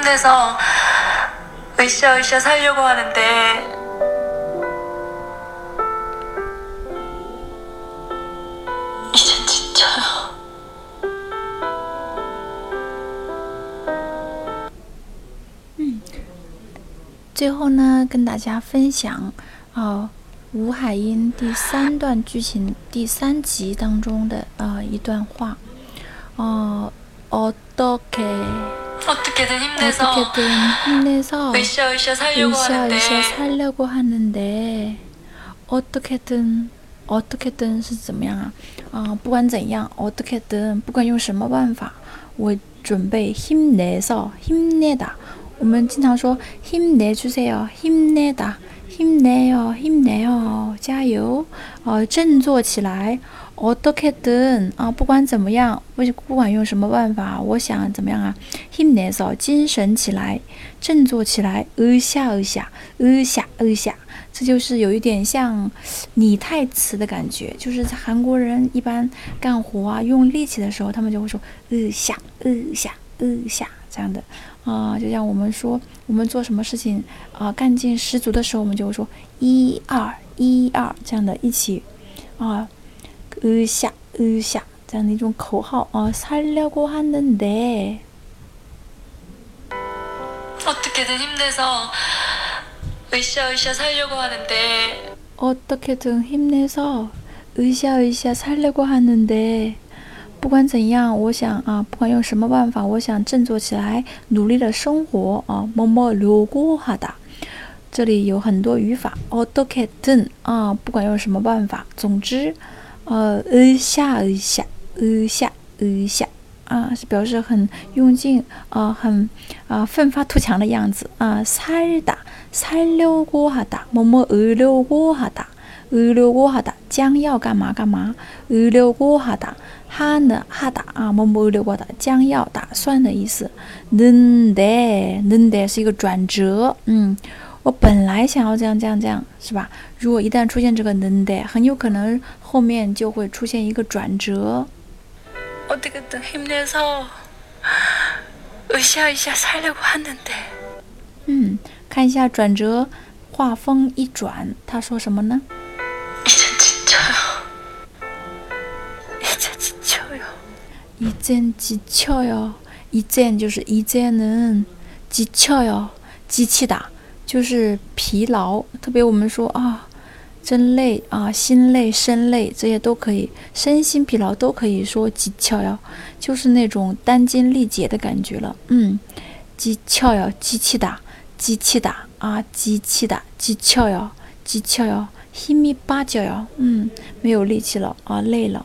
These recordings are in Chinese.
힘내서 으쌰으쌰 살려고 하는데 이젠 지쳐요. 最后呢，跟大家分享啊，吴海英第三段剧情第三集当中的啊一段话，哦，어떻게 어떻게든 힘내서 어떻게든 힘내서 으쌰으쌰 살려고 하는데 으쌰으쌰 살려고 하는데 어떻게든 어떻게든 是怎么样啊？啊，不管怎样，어떻게든 不管用什么办法，我准备 힘내서 힘내다。我们经常说 힘내주세요, 힘내다, 힘내요, 힘내요，加油，呃，振作起来。어떻게든啊，不管怎么样，不不管用什么办法，我想怎么样啊？힘내서精神起来，振作起来。으쌰으쌰으쌰으쌰这就是有一点像拟态词的感觉，就是在韩国人一般干活啊用力气的时候，他们就会说으쌰으쌰 으쌰这样的。啊，就像我们说，我们做什么事情啊，干劲十足的时候，我们就会说一二一二这样的一起啊，呃下呃下这样的一种口号啊，살려고하는 데， 어떻게든힘내서으쌰으쌰살려고하는데어떻게든힘내서으쌰으쌰살려고하는데 不管怎样，我想啊，不管用什么办法，我想振作起来，努力的生活啊。么么留过哈达，这里有很多语法。어떻게든啊，不管用什么办法，总之，呃，으쌰으쌰으쌰으쌰啊，是表示很用劲啊，很啊奋发图强的样子啊。살다살려고하 다， 么么으려고하 다， 으려고하 다， 将要干嘛干嘛，으려고하 다。 哈呢哈打啊，么么流过的将要打算的意思。能得能得是一个转折，嗯，我本来想要这样这样这样，是吧？如果一旦出现这个能得，很有可能后面就会出现一个转折。어떻게든힘내서으쌰으쌰살려고하는 데。 嗯，看一下转折，话锋一转，他说什么呢？ 一젠지쳐 요， 一젠就是一젠은지쳐 요， 机器的，就是疲劳。特别我们说啊，真累啊，心累、身累这些都可以，身心疲劳都可以说지쳐 요， 就是那种殚精力竭的感觉了。嗯，지쳐 요， 机器的，机器的啊，机器的，지쳐 요， 지쳐 요， 힘이빠져 요， 嗯，没有力气了啊，累了。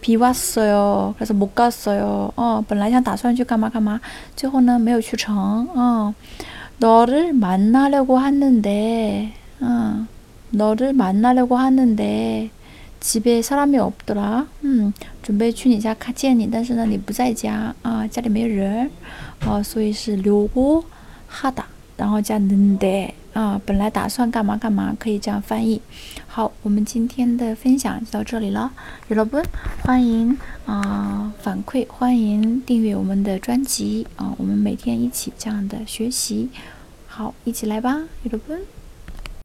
비왔어요。哦，本来想打算去干嘛干嘛，最后呢没有去成。哦， 너를 만나려고 하는데, 어, 너를 만나려고 하는데 집에 사람이 없더라. 음, 准备去你家看见你，但是呢你不在家啊，家里没人啊，所以是留고하다， 然后加는데。 啊，本来打算干嘛干嘛，可以这样翻译。好，我们今天的分享就到这里了。여러 분， 欢迎啊反馈，欢迎订阅我们的专辑啊，我们每天一起这样的学习。好，一起来吧，여러 분。